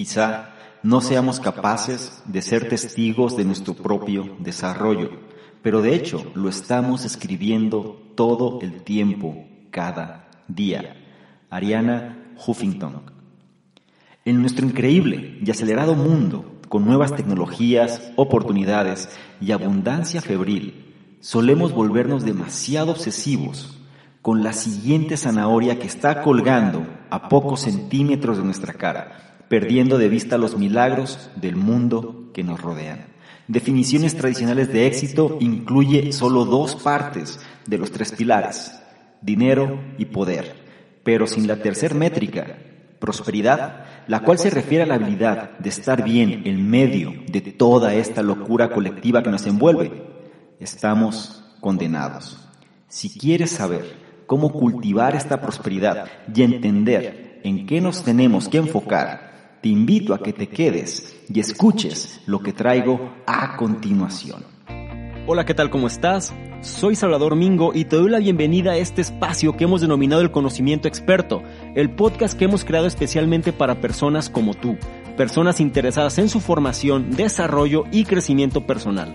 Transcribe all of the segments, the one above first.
Quizá no seamos capaces de ser testigos de nuestro propio desarrollo, pero de hecho lo estamos escribiendo todo el tiempo, cada día. Ariana Huffington. En nuestro increíble y acelerado mundo, con nuevas tecnologías, oportunidades y abundancia febril, solemos volvernos demasiado obsesivos con la siguiente zanahoria que está colgando a pocos centímetros de nuestra cara, perdiendo de vista los milagros del mundo que nos rodean. Definiciones tradicionales de éxito incluye solo dos partes de los tres pilares, dinero y poder, pero sin la tercera métrica, prosperidad, la cual se refiere a la habilidad de estar bien en medio de toda esta locura colectiva que nos envuelve, estamos condenados. Si quieres saber cómo cultivar esta prosperidad y entender en qué nos tenemos que enfocar, te invito a que te quedes y escuches lo que traigo a continuación. Hola, ¿qué tal? ¿Cómo estás? Soy Salvador Mingo y te doy la bienvenida a este espacio que hemos denominado el conocimiento experto, el podcast que hemos creado especialmente para personas como tú, personas interesadas en su formación, desarrollo y crecimiento personal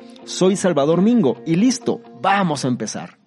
Soy Salvador Mingo y listo, vamos a empezar.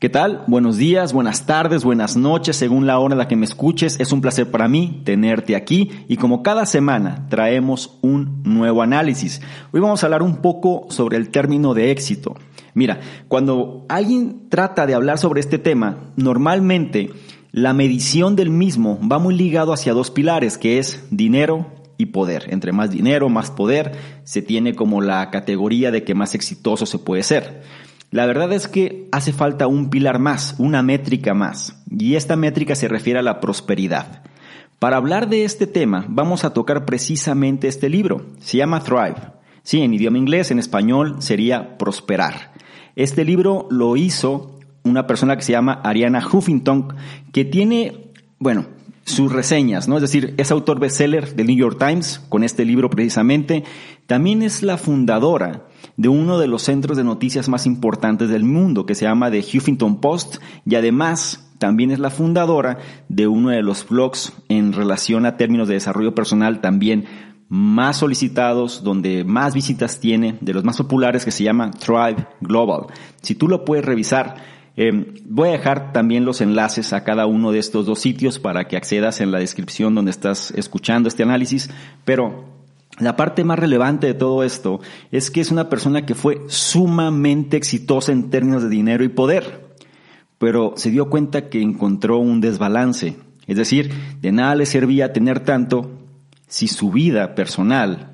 ¿Qué tal? Buenos días, buenas tardes, buenas noches, según la hora en la que me escuches. Es un placer para mí tenerte aquí y como cada semana traemos un nuevo análisis. Hoy vamos a hablar un poco sobre el término de éxito. Mira, cuando alguien trata de hablar sobre este tema, normalmente la medición del mismo va muy ligado hacia dos pilares, que es dinero y poder. Entre más dinero, más poder, se tiene como la categoría de que más exitoso se puede ser. La verdad es que hace falta un pilar más, una métrica más, y esta métrica se refiere a la prosperidad. Para hablar de este tema, vamos a tocar precisamente este libro. Se llama Thrive. Sí, en idioma inglés, en español sería prosperar. Este libro lo hizo una persona que se llama Ariana Huffington, que tiene, bueno, sus reseñas, ¿no? Es decir, es autor bestseller del New York Times con este libro precisamente. También es la fundadora de uno de los centros de noticias más importantes del mundo que se llama The Huffington Post y además también es la fundadora de uno de los blogs en relación a términos de desarrollo personal también más solicitados, donde más visitas tiene, de los más populares que se llama Thrive Global. Si tú lo puedes revisar, eh, voy a dejar también los enlaces a cada uno de estos dos sitios para que accedas en la descripción donde estás escuchando este análisis, pero la parte más relevante de todo esto es que es una persona que fue sumamente exitosa en términos de dinero y poder, pero se dio cuenta que encontró un desbalance. Es decir, de nada le servía tener tanto si su vida personal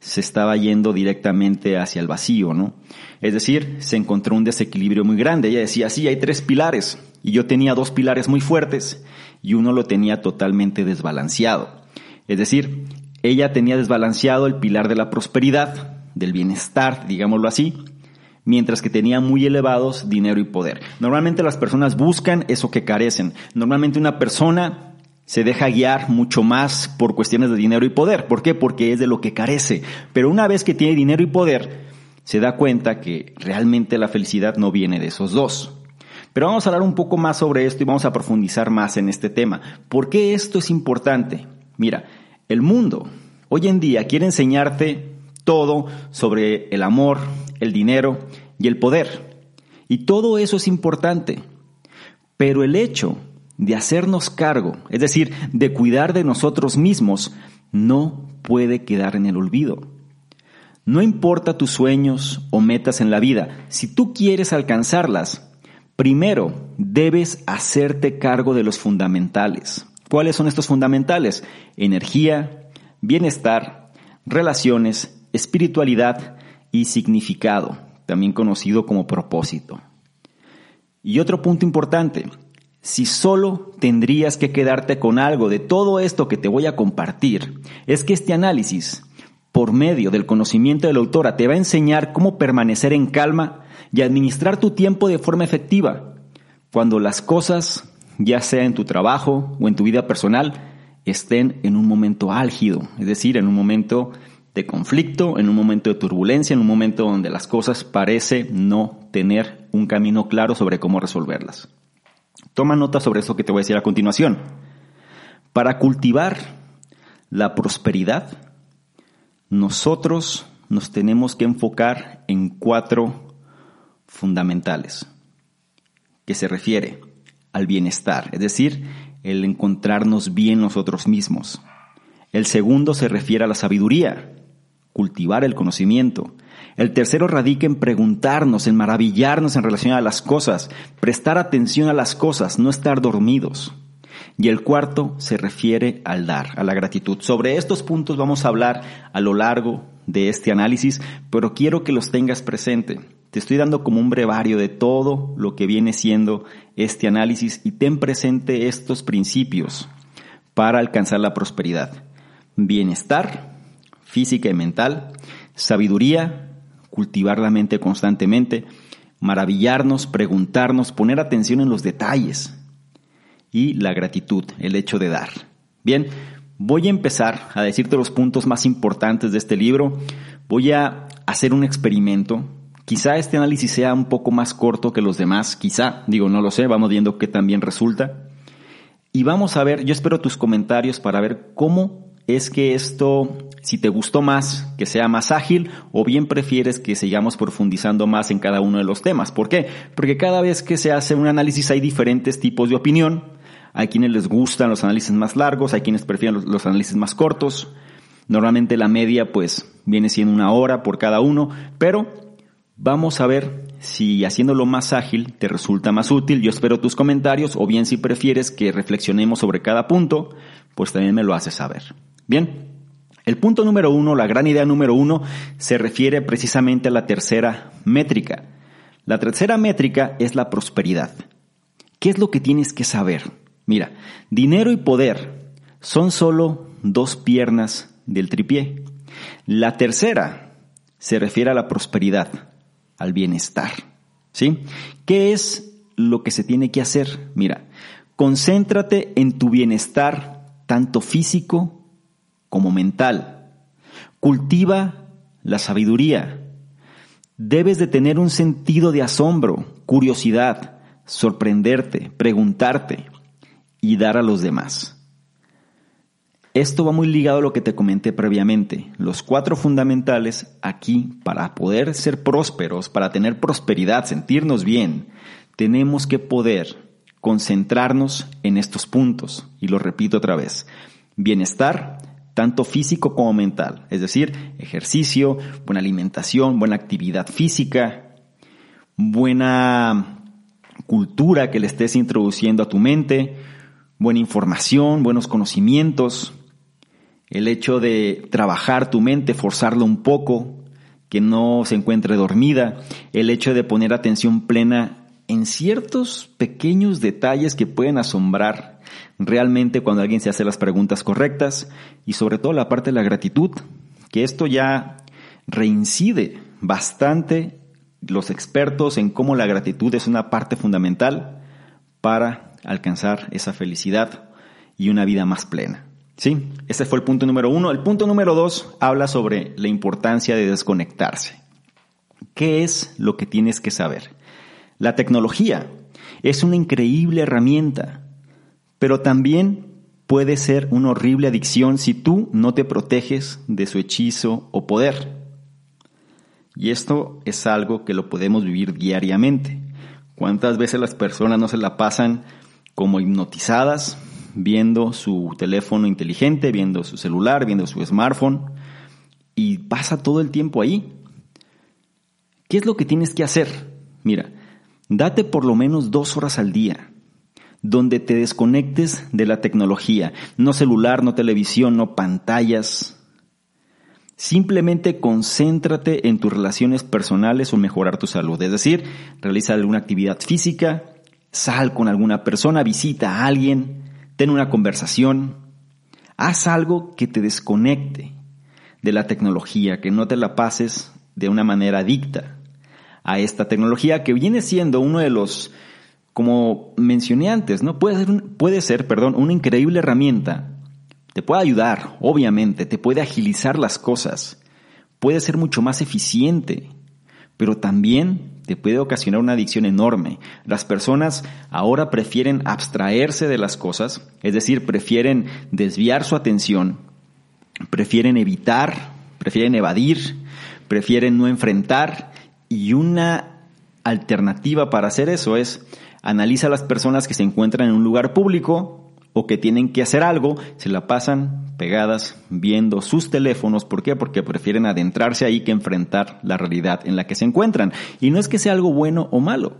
se estaba yendo directamente hacia el vacío, ¿no? Es decir, se encontró un desequilibrio muy grande. Ella decía, sí, hay tres pilares, y yo tenía dos pilares muy fuertes, y uno lo tenía totalmente desbalanceado. Es decir, ella tenía desbalanceado el pilar de la prosperidad, del bienestar, digámoslo así, mientras que tenía muy elevados dinero y poder. Normalmente las personas buscan eso que carecen. Normalmente una persona se deja guiar mucho más por cuestiones de dinero y poder. ¿Por qué? Porque es de lo que carece. Pero una vez que tiene dinero y poder, se da cuenta que realmente la felicidad no viene de esos dos. Pero vamos a hablar un poco más sobre esto y vamos a profundizar más en este tema. ¿Por qué esto es importante? Mira, el mundo hoy en día quiere enseñarte todo sobre el amor, el dinero y el poder. Y todo eso es importante. Pero el hecho de hacernos cargo, es decir, de cuidar de nosotros mismos, no puede quedar en el olvido. No importa tus sueños o metas en la vida, si tú quieres alcanzarlas, primero debes hacerte cargo de los fundamentales. ¿Cuáles son estos fundamentales? Energía, bienestar, relaciones, espiritualidad y significado, también conocido como propósito. Y otro punto importante, si solo tendrías que quedarte con algo de todo esto que te voy a compartir, es que este análisis, por medio del conocimiento de la autora, te va a enseñar cómo permanecer en calma y administrar tu tiempo de forma efectiva, cuando las cosas, ya sea en tu trabajo o en tu vida personal, estén en un momento álgido, es decir, en un momento de conflicto, en un momento de turbulencia, en un momento donde las cosas parece no tener un camino claro sobre cómo resolverlas. Toma nota sobre eso que te voy a decir a continuación. Para cultivar la prosperidad, nosotros nos tenemos que enfocar en cuatro fundamentales, que se refiere al bienestar, es decir, el encontrarnos bien nosotros mismos. El segundo se refiere a la sabiduría, cultivar el conocimiento. El tercero radica en preguntarnos, en maravillarnos en relación a las cosas, prestar atención a las cosas, no estar dormidos. Y el cuarto se refiere al dar, a la gratitud. Sobre estos puntos vamos a hablar a lo largo de este análisis, pero quiero que los tengas presente. Te estoy dando como un brevario de todo lo que viene siendo este análisis y ten presente estos principios para alcanzar la prosperidad. Bienestar, física y mental, sabiduría, cultivar la mente constantemente, maravillarnos, preguntarnos, poner atención en los detalles y la gratitud, el hecho de dar. Bien, voy a empezar a decirte los puntos más importantes de este libro. Voy a hacer un experimento. Quizá este análisis sea un poco más corto que los demás, quizá, digo, no lo sé, vamos viendo qué también resulta. Y vamos a ver, yo espero tus comentarios para ver cómo es que esto, si te gustó más, que sea más ágil, o bien prefieres que sigamos profundizando más en cada uno de los temas. ¿Por qué? Porque cada vez que se hace un análisis hay diferentes tipos de opinión. Hay quienes les gustan los análisis más largos, hay quienes prefieren los, análisis más cortos. Normalmente la media pues viene siendo una hora por cada uno, pero vamos a ver si haciéndolo más ágil te resulta más útil. Yo espero tus comentarios o bien si prefieres que reflexionemos sobre cada punto, pues también me lo haces saber. Bien, el punto número uno, la gran idea número uno, se refiere precisamente a la tercera métrica. La tercera métrica es la prosperidad. ¿Qué es lo que tienes que saber? Mira, dinero y poder son solo dos piernas del tripié. La tercera se refiere a la prosperidad, al bienestar. ¿Sí? ¿Qué es lo que se tiene que hacer? Mira, concéntrate en tu bienestar tanto físico como mental. Cultiva la sabiduría. Debes de tener un sentido de asombro, curiosidad, sorprenderte, preguntarte y dar a los demás. Esto va muy ligado a lo que te comenté previamente. Los cuatro fundamentales aquí para poder ser prósperos, para tener prosperidad, sentirnos bien, tenemos que poder concentrarnos en estos puntos. Y lo repito otra vez. Bienestar, tanto físico como mental, es decir, ejercicio, buena alimentación, buena actividad física, buena cultura que le estés introduciendo a tu mente, buena información, buenos conocimientos, el hecho de trabajar tu mente, forzarlo un poco, que no se encuentre dormida, el hecho de poner atención plena en ciertos pequeños detalles que pueden asombrar realmente cuando alguien se hace las preguntas correctas. Y sobre todo la parte de la gratitud, que esto ya reincide bastante los expertos en cómo la gratitud es una parte fundamental para alcanzar esa felicidad y una vida más plena. ¿Sí? Ese fue el punto número uno. El punto número dos habla sobre la importancia de desconectarse. ¿Qué es lo que tienes que saber? La tecnología es una increíble herramienta, pero también puede ser una horrible adicción si tú no te proteges de su hechizo o poder. Y esto es algo que lo podemos vivir diariamente. ¿Cuántas veces las personas no se la pasan como hipnotizadas, viendo su teléfono inteligente, viendo su celular, viendo su smartphone y pasa todo el tiempo ahí. ¿Qué es lo que tienes que hacer? Mira, date por lo menos dos horas al día donde te desconectes de la tecnología, no celular, no televisión, no pantallas. Simplemente concéntrate en tus relaciones personales o mejorar tu salud. Es decir, realiza alguna actividad física, sal con alguna persona, visita a alguien, ten una conversación, haz algo que te desconecte de la tecnología, que no te la pases de una manera adicta a esta tecnología que viene siendo uno de los como mencioné antes, ¿no? Puede ser, puede ser, perdón, una increíble herramienta. Te puede ayudar, obviamente, te puede agilizar las cosas, puede ser mucho más eficiente, pero también te puede ocasionar una adicción enorme. Las personas ahora prefieren abstraerse de las cosas, es decir, prefieren desviar su atención, prefieren evitar, prefieren evadir, prefieren no enfrentar y una alternativa para hacer eso es Analiza a las personas que se encuentran en un lugar público o que tienen que hacer algo, se la pasan pegadas viendo sus teléfonos. ¿Por qué? Porque prefieren adentrarse ahí que enfrentar la realidad en la que se encuentran. Y no es que sea algo bueno o malo,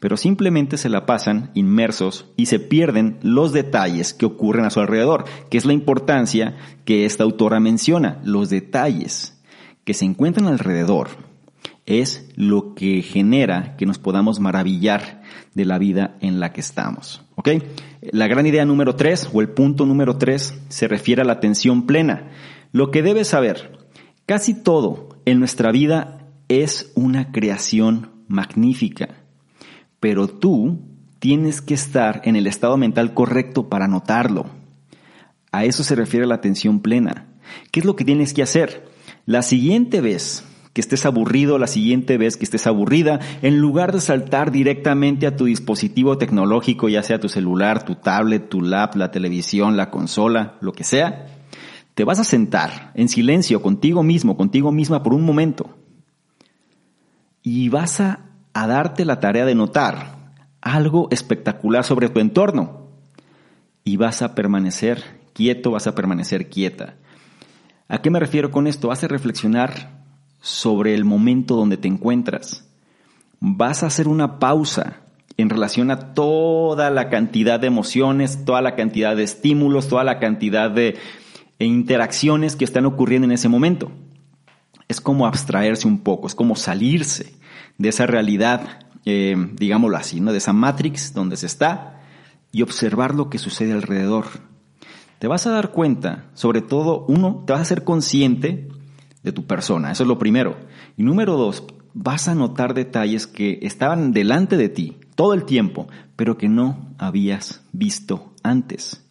pero simplemente se la pasan inmersos y se pierden los detalles que ocurren a su alrededor, que es la importancia que esta autora menciona, los detalles que se encuentran alrededor es lo que genera que nos podamos maravillar de la vida en la que estamos. ¿Ok? La gran idea número tres o el punto número tres se refiere a la atención plena. Lo que debes saber, casi todo en nuestra vida es una creación magnífica, pero tú tienes que estar en el estado mental correcto para notarlo. A eso se refiere la atención plena. ¿Qué es lo que tienes que hacer? La siguiente vez que estés aburrido la siguiente vez que estés aburrida, en lugar de saltar directamente a tu dispositivo tecnológico, ya sea tu celular, tu tablet, tu lap, la televisión, la consola, lo que sea, te vas a sentar en silencio contigo mismo, contigo misma por un momento y vas a, darte la tarea de notar algo espectacular sobre tu entorno y vas a permanecer quieto, vas a permanecer quieta. ¿A qué me refiero con esto? Vas a reflexionar sobre el momento donde te encuentras. Vas a hacer una pausa en relación a toda la cantidad de emociones, toda la cantidad de estímulos, toda la cantidad de interacciones que están ocurriendo en ese momento. Es como abstraerse un poco, es como salirse de esa realidad, eh, digámoslo así, ¿no? de esa matrix donde se está y observar lo que sucede alrededor. Te vas a dar cuenta, sobre todo, uno, te vas a ser consciente de tu persona. Eso es lo primero. Y número dos, vas a notar detalles que estaban delante de ti todo el tiempo, pero que no habías visto antes.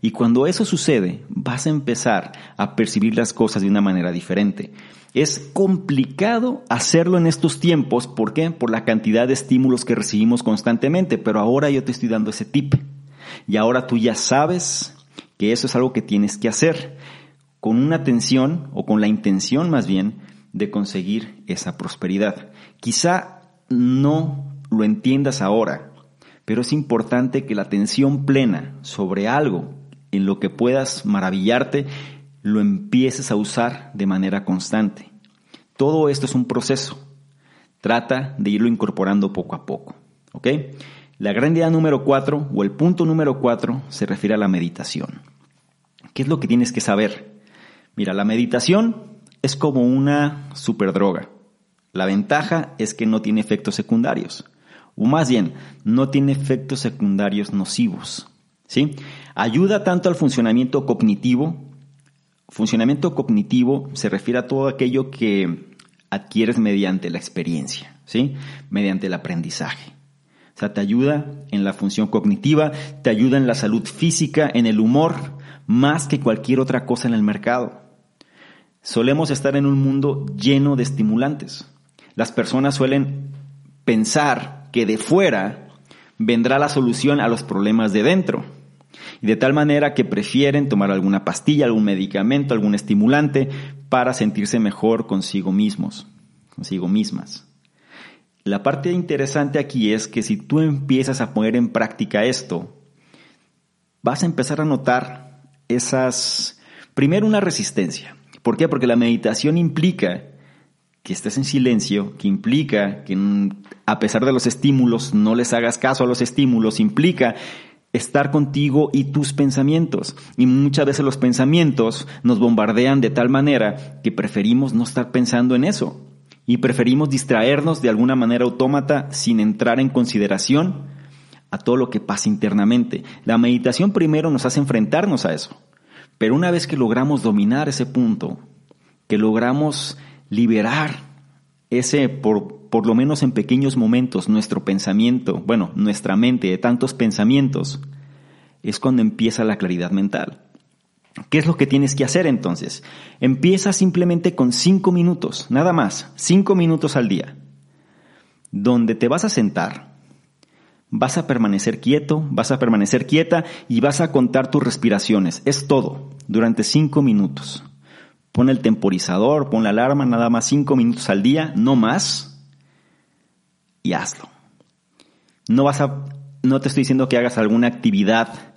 Y cuando eso sucede, vas a empezar a percibir las cosas de una manera diferente. Es complicado hacerlo en estos tiempos, ¿por qué? Por la cantidad de estímulos que recibimos constantemente, pero ahora yo te estoy dando ese tip. Y ahora tú ya sabes que eso es algo que tienes que hacer con una atención o con la intención más bien de conseguir esa prosperidad. Quizá no lo entiendas ahora, pero es importante que la atención plena sobre algo en lo que puedas maravillarte lo empieces a usar de manera constante. Todo esto es un proceso. Trata de irlo incorporando poco a poco. ¿Ok? La gran idea número cuatro o el punto número cuatro se refiere a la meditación. ¿Qué es lo que tienes que saber? Mira, la meditación es como una superdroga. La ventaja es que no tiene efectos secundarios, o más bien, no tiene efectos secundarios nocivos. ¿sí? Ayuda tanto al funcionamiento cognitivo. Funcionamiento cognitivo se refiere a todo aquello que adquieres mediante la experiencia, ¿sí? mediante el aprendizaje. O sea, te ayuda en la función cognitiva, te ayuda en la salud física, en el humor, más que cualquier otra cosa en el mercado. Solemos estar en un mundo lleno de estimulantes. Las personas suelen pensar que de fuera vendrá la solución a los problemas de dentro. Y de tal manera que prefieren tomar alguna pastilla, algún medicamento, algún estimulante para sentirse mejor consigo mismos, consigo mismas. La parte interesante aquí es que si tú empiezas a poner en práctica esto, vas a empezar a notar esas, primero una resistencia. ¿Por qué? Porque la meditación implica que estés en silencio, que implica que a pesar de los estímulos no les hagas caso a los estímulos, implica estar contigo y tus pensamientos. Y muchas veces los pensamientos nos bombardean de tal manera que preferimos no estar pensando en eso. Y preferimos distraernos de alguna manera autómata sin entrar en consideración a todo lo que pasa internamente. La meditación primero nos hace enfrentarnos a eso. Pero una vez que logramos dominar ese punto, que logramos liberar ese, por, por lo menos en pequeños momentos, nuestro pensamiento, bueno, nuestra mente de tantos pensamientos, es cuando empieza la claridad mental. ¿Qué es lo que tienes que hacer entonces? Empieza simplemente con cinco minutos, nada más, cinco minutos al día, donde te vas a sentar, vas a permanecer quieto, vas a permanecer quieta y vas a contar tus respiraciones. Es todo, durante cinco minutos. Pon el temporizador, pon la alarma, nada más cinco minutos al día, no más, y hazlo. No vas a, no te estoy diciendo que hagas alguna actividad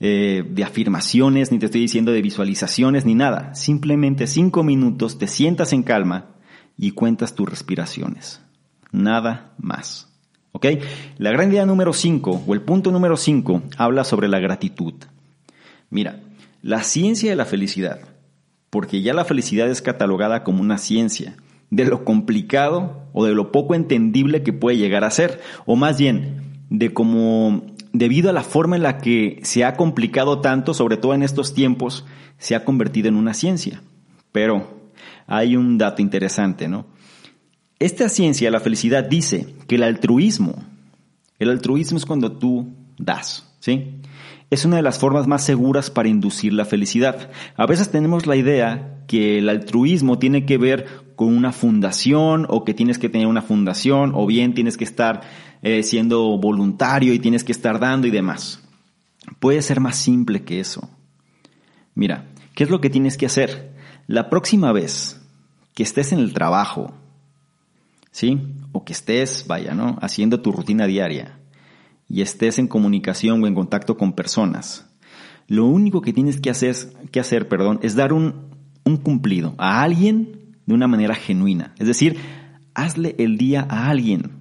eh, de afirmaciones, ni te estoy diciendo de visualizaciones, ni nada. Simplemente cinco minutos, te sientas en calma y cuentas tus respiraciones. Nada más. ¿Ok? La gran idea número 5 o el punto número 5 habla sobre la gratitud. Mira, la ciencia de la felicidad, porque ya la felicidad es catalogada como una ciencia, de lo complicado o de lo poco entendible que puede llegar a ser, o más bien de cómo debido a la forma en la que se ha complicado tanto, sobre todo en estos tiempos, se ha convertido en una ciencia. Pero hay un dato interesante, ¿no? Esta ciencia la felicidad dice que el altruismo, el altruismo es cuando tú das, ¿sí? Es una de las formas más seguras para inducir la felicidad. A veces tenemos la idea que el altruismo tiene que ver con una fundación o que tienes que tener una fundación o bien tienes que estar eh, siendo voluntario y tienes que estar dando y demás. Puede ser más simple que eso. Mira, ¿qué es lo que tienes que hacer? La próxima vez que estés en el trabajo ¿sí? O que estés, vaya, ¿no? Haciendo tu rutina diaria y estés en comunicación o en contacto con personas. Lo único que tienes que hacer, que hacer perdón, es dar un, un cumplido a alguien de una manera genuina. Es decir, hazle el día a alguien.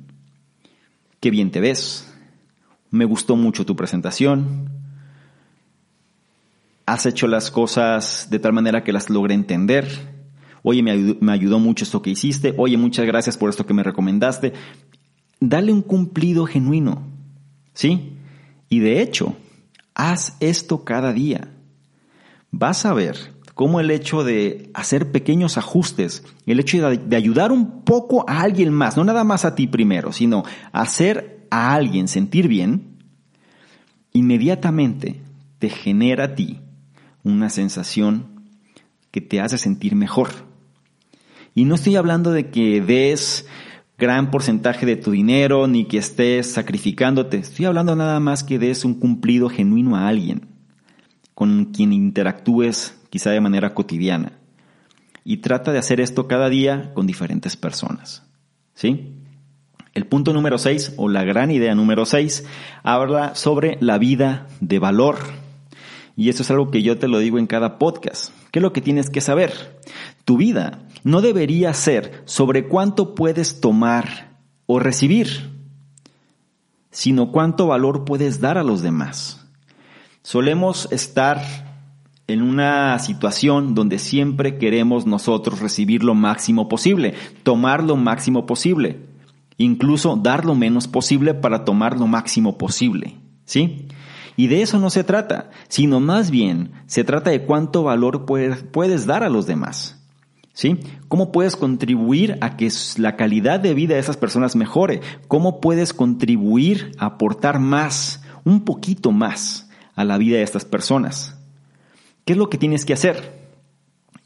Qué bien te ves. Me gustó mucho tu presentación. Has hecho las cosas de tal manera que las logre entender oye, me ayudó, mucho esto que hiciste, oye, muchas gracias por esto que me recomendaste. Dale un cumplido genuino, ¿sí? Y de hecho, haz esto cada día. Vas a ver cómo el hecho de hacer pequeños ajustes, el hecho de, ayudar un poco a alguien más, no nada más a ti primero, sino hacer a alguien sentir bien, inmediatamente te genera a ti una sensación que te hace sentir mejor. Y no estoy hablando de que des gran porcentaje de tu dinero ni que estés sacrificándote. Estoy hablando nada más que des un cumplido genuino a alguien con quien interactúes quizá de manera cotidiana. Y trata de hacer esto cada día con diferentes personas. ¿Sí? El punto número 6 o la gran idea número 6 habla sobre la vida de valor. Y eso es algo que yo te lo digo en cada podcast. ¿Qué es lo que tienes que saber? Tu vida no debería ser sobre cuánto puedes tomar o recibir, sino cuánto valor puedes dar a los demás. Solemos estar en una situación donde siempre queremos nosotros recibir lo máximo posible, tomar lo máximo posible, incluso dar lo menos posible para tomar lo máximo posible, ¿sí? Y de eso no se trata, sino más bien se trata de cuánto valor puedes dar a los demás. ¿Cómo puedes contribuir a que la calidad de vida de esas personas mejore? ¿Cómo puedes contribuir a aportar más, un poquito más, a la vida de estas personas? ¿Qué es lo que tienes que hacer?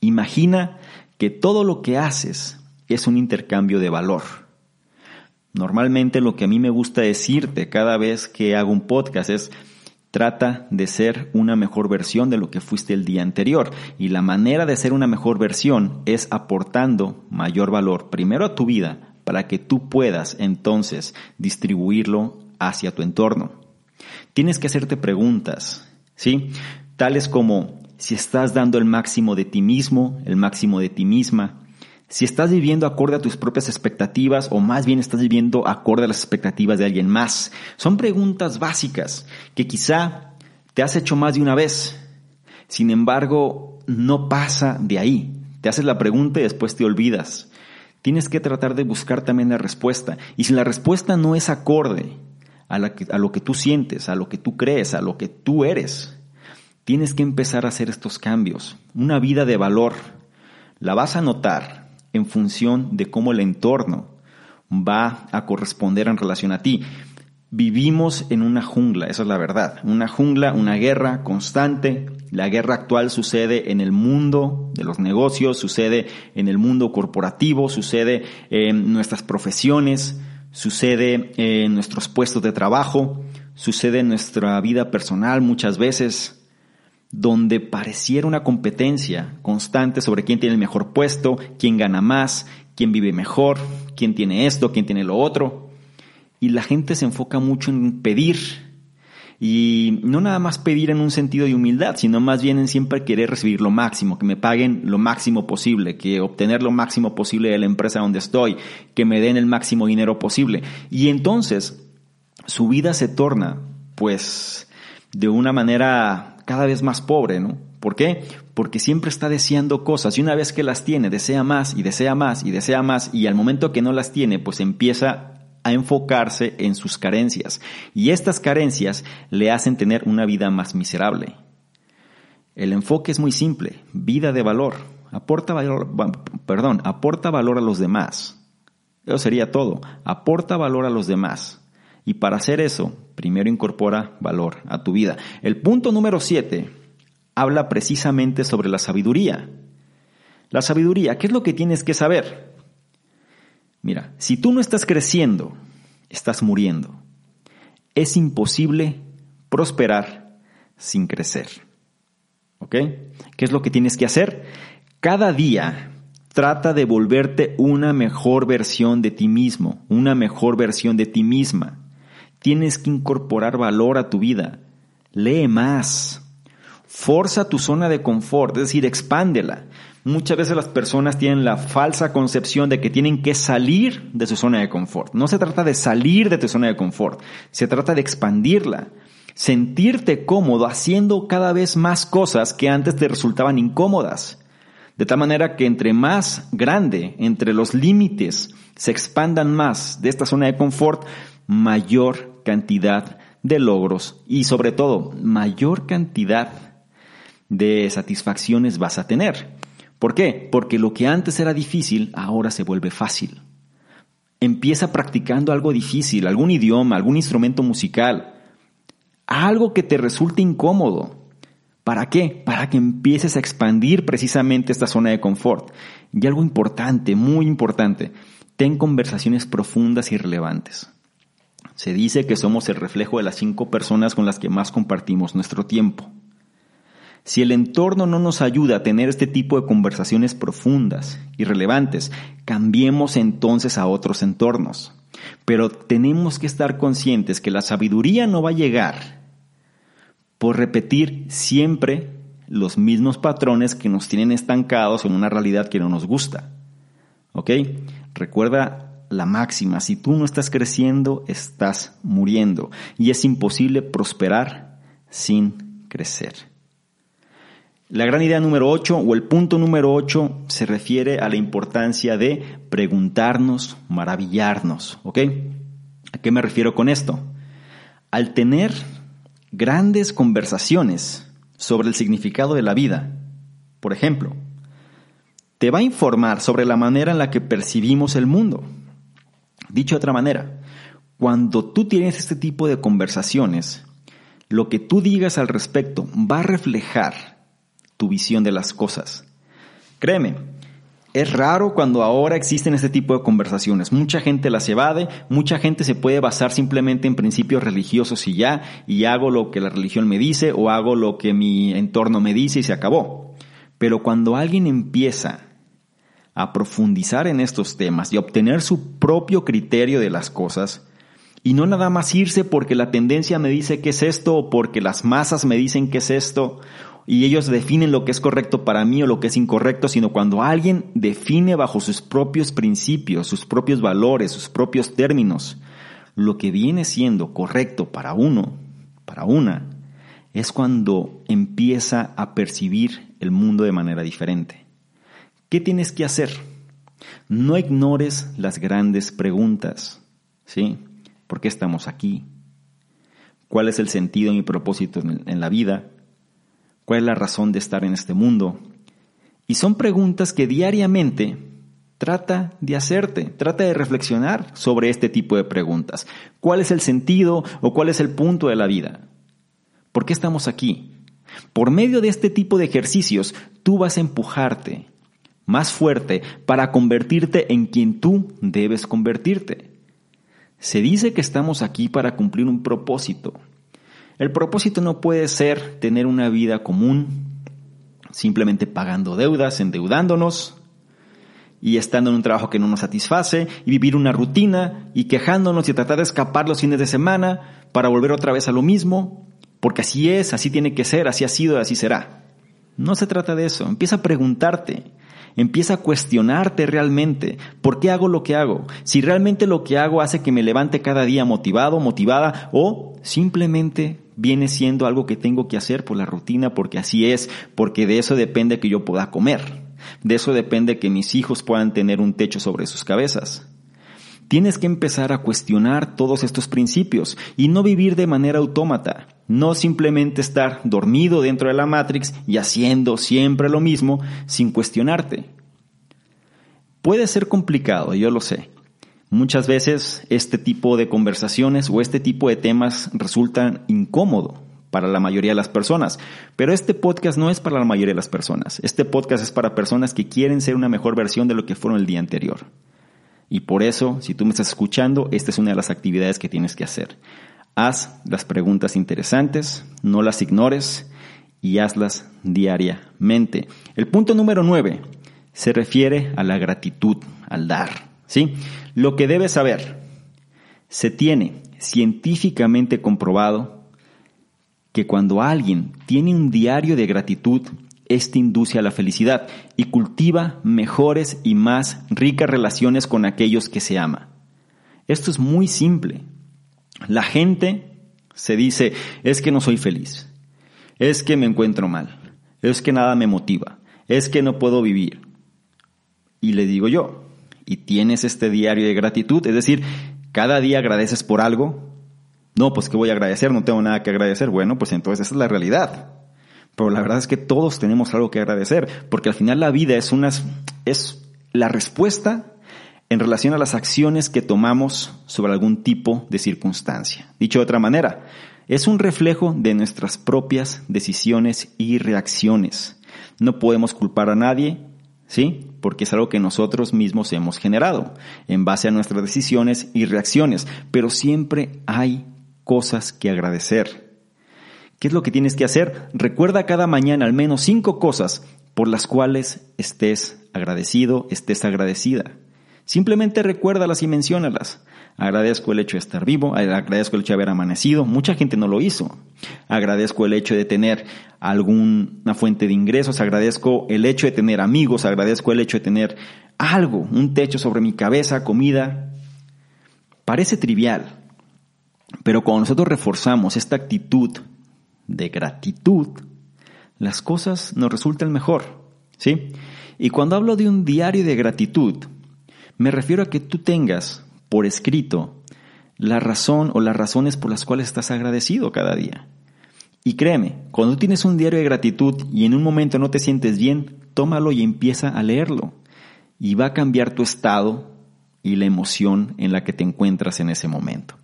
Imagina que todo lo que haces es un intercambio de valor. Normalmente lo que a mí me gusta decirte cada vez que hago un podcast es, Trata de ser una mejor versión de lo que fuiste el día anterior. Y la manera de ser una mejor versión es aportando mayor valor primero a tu vida para que tú puedas entonces distribuirlo hacia tu entorno. Tienes que hacerte preguntas. ¿sí? Tales como si estás dando el máximo de ti mismo, el máximo de ti misma, si estás viviendo acorde a tus propias expectativas o más bien estás viviendo acorde a las expectativas de alguien más. Son preguntas básicas que quizá te has hecho más de una vez. Sin embargo, no pasa de ahí. Te haces la pregunta y después te olvidas. Tienes que tratar de buscar también la respuesta. Y si la respuesta no es acorde a, lo que tú sientes, a lo que tú crees, a lo que tú eres, tienes que empezar a hacer estos cambios. Una vida de valor la vas a notar en función de cómo el entorno va a corresponder en relación a ti. Vivimos en una jungla, esa es la verdad. Una jungla, una guerra constante. La guerra actual sucede en el mundo de los negocios, sucede en el mundo corporativo, sucede en nuestras profesiones, sucede en nuestros puestos de trabajo, sucede en nuestra vida personal muchas veces donde pareciera una competencia constante sobre quién tiene el mejor puesto, quién gana más, quién vive mejor, quién tiene esto, quién tiene lo otro. Y la gente se enfoca mucho en pedir. Y no nada más pedir en un sentido de humildad, sino más bien en siempre querer recibir lo máximo, que me paguen lo máximo posible, que obtener lo máximo posible de la empresa donde estoy, que me den el máximo dinero posible. Y entonces su vida se torna, pues, de una manera cada vez más pobre, ¿no? ¿Por qué? Porque siempre está deseando cosas y una vez que las tiene, desea más y desea más y desea más y al momento que no las tiene, pues empieza a enfocarse en sus carencias y estas carencias le hacen tener una vida más miserable. El enfoque es muy simple, vida de valor, aporta valor, perdón, aporta valor a los demás. Eso sería todo, aporta valor a los demás. Y para hacer eso, primero incorpora valor a tu vida. El punto número 7 habla precisamente sobre la sabiduría. La sabiduría, ¿qué es lo que tienes que saber? Mira, si tú no estás creciendo, estás muriendo. Es imposible prosperar sin crecer. ¿Ok? ¿Qué es lo que tienes que hacer? Cada día trata de volverte una mejor versión de ti mismo, una mejor versión de ti misma. Tienes que incorporar valor a tu vida. Lee más. Forza tu zona de confort, es decir, expándela. Muchas veces las personas tienen la falsa concepción de que tienen que salir de su zona de confort. No se trata de salir de tu zona de confort, se trata de expandirla. Sentirte cómodo haciendo cada vez más cosas que antes te resultaban incómodas. De tal manera que entre más grande, entre los límites, se expandan más de esta zona de confort, mayor cantidad de logros y sobre todo mayor cantidad de satisfacciones vas a tener. ¿Por qué? Porque lo que antes era difícil ahora se vuelve fácil. Empieza practicando algo difícil, algún idioma, algún instrumento musical, algo que te resulte incómodo. ¿Para qué? Para que empieces a expandir precisamente esta zona de confort. Y algo importante, muy importante, ten conversaciones profundas y relevantes. Se dice que somos el reflejo de las cinco personas con las que más compartimos nuestro tiempo. Si el entorno no nos ayuda a tener este tipo de conversaciones profundas y relevantes, cambiemos entonces a otros entornos. Pero tenemos que estar conscientes que la sabiduría no va a llegar por repetir siempre los mismos patrones que nos tienen estancados en una realidad que no nos gusta. ¿Ok? Recuerda la máxima, si tú no estás creciendo, estás muriendo. Y es imposible prosperar sin crecer. La gran idea número 8 o el punto número 8 se refiere a la importancia de preguntarnos, maravillarnos. ¿Ok? ¿A qué me refiero con esto? Al tener grandes conversaciones sobre el significado de la vida, por ejemplo, te va a informar sobre la manera en la que percibimos el mundo. Dicho de otra manera, cuando tú tienes este tipo de conversaciones, lo que tú digas al respecto va a reflejar tu visión de las cosas. Créeme, es raro cuando ahora existen este tipo de conversaciones. Mucha gente las evade, mucha gente se puede basar simplemente en principios religiosos y ya, y hago lo que la religión me dice o hago lo que mi entorno me dice y se acabó. Pero cuando alguien empieza a profundizar en estos temas y obtener su propio criterio de las cosas, Y no nada más irse porque la tendencia me dice que es esto o porque las masas me dicen que es esto y ellos definen lo que es correcto para mí o lo que es incorrecto, sino cuando alguien define bajo sus propios principios, sus propios valores, sus propios términos, lo que viene siendo correcto para uno, para una, es cuando empieza a percibir el mundo de manera diferente. ¿Qué tienes que hacer? No ignores las grandes preguntas. ¿Sí? ¿Por qué estamos aquí? ¿Cuál es el sentido y propósito en la vida? ¿Cuál es la razón de estar en este mundo? Y son preguntas que diariamente trata de hacerte, trata de reflexionar sobre este tipo de preguntas. ¿Cuál es el sentido o cuál es el punto de la vida? ¿Por qué estamos aquí? Por medio de este tipo de ejercicios, tú vas a empujarte más fuerte para convertirte en quien tú debes convertirte. Se dice que estamos aquí para cumplir un propósito. El propósito no puede ser tener una vida común, simplemente pagando deudas, endeudándonos y estando en un trabajo que no nos satisface y vivir una rutina y quejándonos y tratar de escapar los fines de semana para volver otra vez a lo mismo, porque así es, así tiene que ser, así ha sido, así será. No se trata de eso, empieza a preguntarte, Empieza a cuestionarte realmente, ¿por qué hago lo que hago? Si realmente lo que hago hace que me levante cada día motivado, motivada, o simplemente viene siendo algo que tengo que hacer por la rutina, porque así es, porque de eso depende que yo pueda comer. De eso depende que mis hijos puedan tener un techo sobre sus cabezas. Tienes que empezar a cuestionar todos estos principios y no vivir de manera autómata, no simplemente estar dormido dentro de la Matrix y haciendo siempre lo mismo sin cuestionarte. Puede ser complicado, yo lo sé. Muchas veces este tipo de conversaciones o este tipo de temas resultan incómodos para la mayoría de las personas, pero este podcast no es para la mayoría de las personas. Este podcast es para personas que quieren ser una mejor versión de lo que fueron el día anterior. Y por eso, si tú me estás escuchando, esta es una de las actividades que tienes que hacer. Haz las preguntas interesantes, no las ignores y hazlas diariamente. El punto número nueve se refiere a la gratitud, al dar. ¿sí? Lo que debes saber, se tiene científicamente comprobado que cuando alguien tiene un diario de gratitud, este induce a la felicidad y cultiva mejores y más ricas relaciones con aquellos que se ama. Esto es muy simple. La gente se dice, es que no soy feliz, es que me encuentro mal, es que nada me motiva, es que no puedo vivir. Y le digo yo, ¿y tienes este diario de gratitud? Es decir, cada día agradeces por algo. No, pues que voy a agradecer, no tengo nada que agradecer. Bueno, pues entonces esa es la realidad. Pero la verdad es que todos tenemos algo que agradecer, porque al final la vida es unas, es la respuesta en relación a las acciones que tomamos sobre algún tipo de circunstancia. Dicho de otra manera, es un reflejo de nuestras propias decisiones y reacciones. No podemos culpar a nadie, ¿sí? Porque es algo que nosotros mismos hemos generado en base a nuestras decisiones y reacciones, pero siempre hay cosas que agradecer. ¿Qué es lo que tienes que hacer? Recuerda cada mañana al menos cinco cosas por las cuales estés agradecido, estés agradecida. Simplemente recuérdalas y menciónalas. Agradezco el hecho de estar vivo, agradezco el hecho de haber amanecido. Mucha gente no lo hizo. Agradezco el hecho de tener alguna fuente de ingresos, agradezco el hecho de tener amigos, agradezco el hecho de tener algo, un techo sobre mi cabeza, comida. Parece trivial, pero cuando nosotros reforzamos esta actitud de gratitud, las cosas nos resultan mejor, ¿sí? Y cuando hablo de un diario de gratitud, me refiero a que tú tengas por escrito la razón o las razones por las cuales estás agradecido cada día. Y créeme, cuando tienes un diario de gratitud y en un momento no te sientes bien, tómalo y empieza a leerlo. Y va a cambiar tu estado y la emoción en la que te encuentras en ese momento.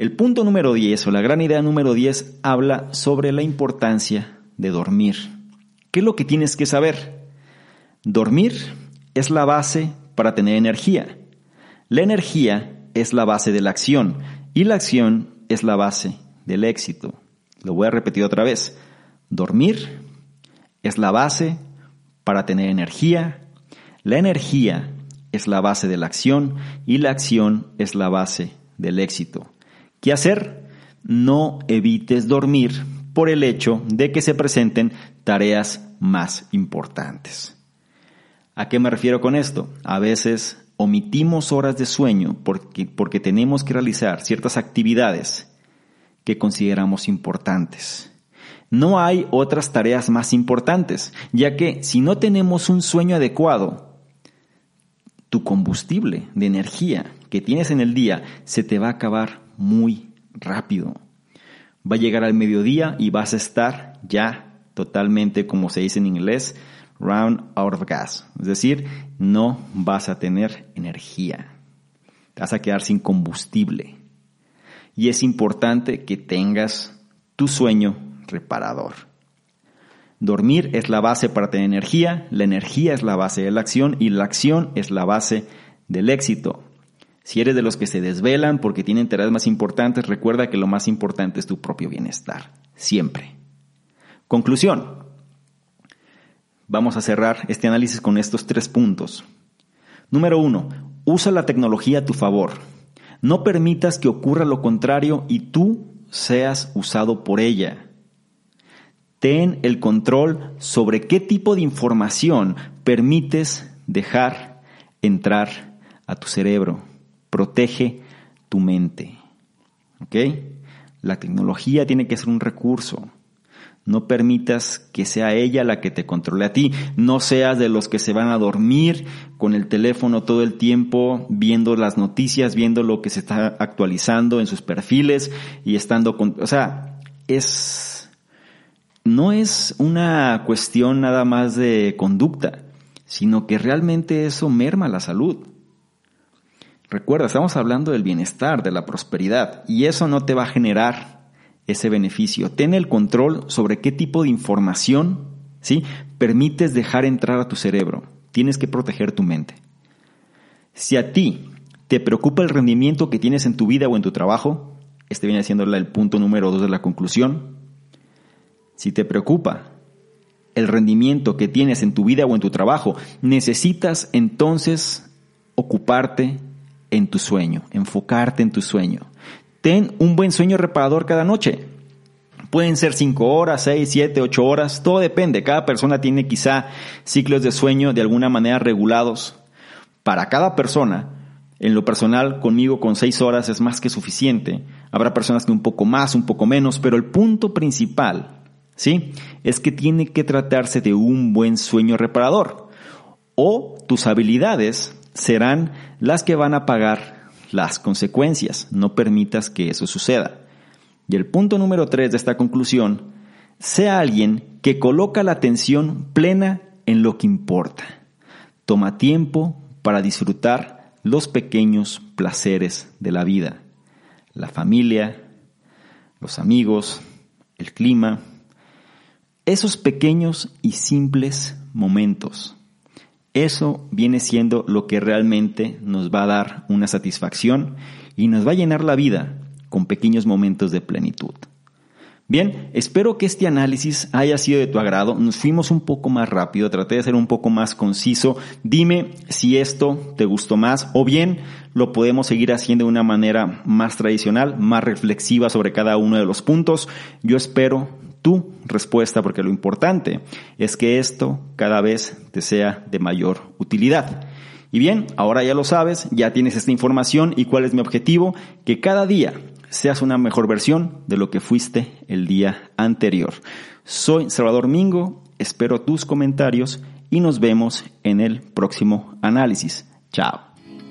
El punto número 10 o la gran idea número 10 habla sobre la importancia de dormir. ¿Qué es lo que tienes que saber? Dormir es la base para tener energía. La energía es la base de la acción y la acción es la base del éxito. Lo voy a repetir otra vez. Dormir es la base para tener energía. La energía es la base de la acción y la acción es la base del éxito. ¿Qué hacer? No evites dormir por el hecho de que se presenten tareas más importantes. ¿A qué me refiero con esto? A veces omitimos horas de sueño porque, porque tenemos que realizar ciertas actividades que consideramos importantes. No hay otras tareas más importantes, ya que si no tenemos un sueño adecuado, tu combustible de energía que tienes en el día se te va a acabar muy rápido. Va a llegar al mediodía y vas a estar ya totalmente, como se dice en inglés, round out of gas. Es decir, no vas a tener energía. Te vas a quedar sin combustible. Y es importante que tengas tu sueño reparador. Dormir es la base para tener energía, la energía es la base de la acción y la acción es la base del éxito. Si eres de los que se desvelan porque tienen tareas más importantes, recuerda que lo más importante es tu propio bienestar, siempre. Conclusión. Vamos a cerrar este análisis con estos tres puntos. Número uno, usa la tecnología a tu favor. No permitas que ocurra lo contrario y tú seas usado por ella. Ten el control sobre qué tipo de información permites dejar entrar a tu cerebro. Protege tu mente. ¿Ok? La tecnología tiene que ser un recurso. No permitas que sea ella la que te controle a ti. No seas de los que se van a dormir con el teléfono todo el tiempo, viendo las noticias, viendo lo que se está actualizando en sus perfiles y estando con... O sea, es... No es una cuestión nada más de conducta, sino que realmente eso merma la salud. Recuerda, estamos hablando del bienestar, de la prosperidad, y eso no te va a generar ese beneficio. Ten el control sobre qué tipo de información ¿sí? permites dejar entrar a tu cerebro. Tienes que proteger tu mente. Si a ti te preocupa el rendimiento que tienes en tu vida o en tu trabajo, este viene siendo el punto número dos de la conclusión. Si te preocupa el rendimiento que tienes en tu vida o en tu trabajo, necesitas entonces ocuparte en tu sueño, enfocarte en tu sueño. Ten un buen sueño reparador cada noche. Pueden ser 5 horas, 6, 7, 8 horas, todo depende. Cada persona tiene quizá ciclos de sueño de alguna manera regulados. Para cada persona, en lo personal, conmigo con 6 horas es más que suficiente. Habrá personas que un poco más, un poco menos, pero el punto principal, ¿sí? Es que tiene que tratarse de un buen sueño reparador. O tus habilidades serán las que van a pagar las consecuencias. No permitas que eso suceda. Y el punto número tres de esta conclusión, sea alguien que coloca la atención plena en lo que importa. Toma tiempo para disfrutar los pequeños placeres de la vida. La familia, los amigos, el clima. Esos pequeños y simples momentos eso viene siendo lo que realmente nos va a dar una satisfacción y nos va a llenar la vida con pequeños momentos de plenitud. Bien, espero que este análisis haya sido de tu agrado. Nos fuimos un poco más rápido, traté de ser un poco más conciso. Dime si esto te gustó más o bien lo podemos seguir haciendo de una manera más tradicional, más reflexiva sobre cada uno de los puntos. Yo espero tu respuesta, porque lo importante es que esto cada vez te sea de mayor utilidad. Y bien, ahora ya lo sabes, ya tienes esta información y cuál es mi objetivo, que cada día seas una mejor versión de lo que fuiste el día anterior. Soy Salvador Mingo, espero tus comentarios y nos vemos en el próximo análisis. Chao.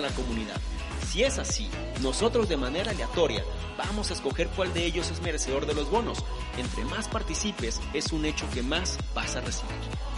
la comunidad. Si es así, nosotros de manera aleatoria vamos a escoger cuál de ellos es merecedor de los bonos. Entre más participes, es un hecho que más vas a recibir.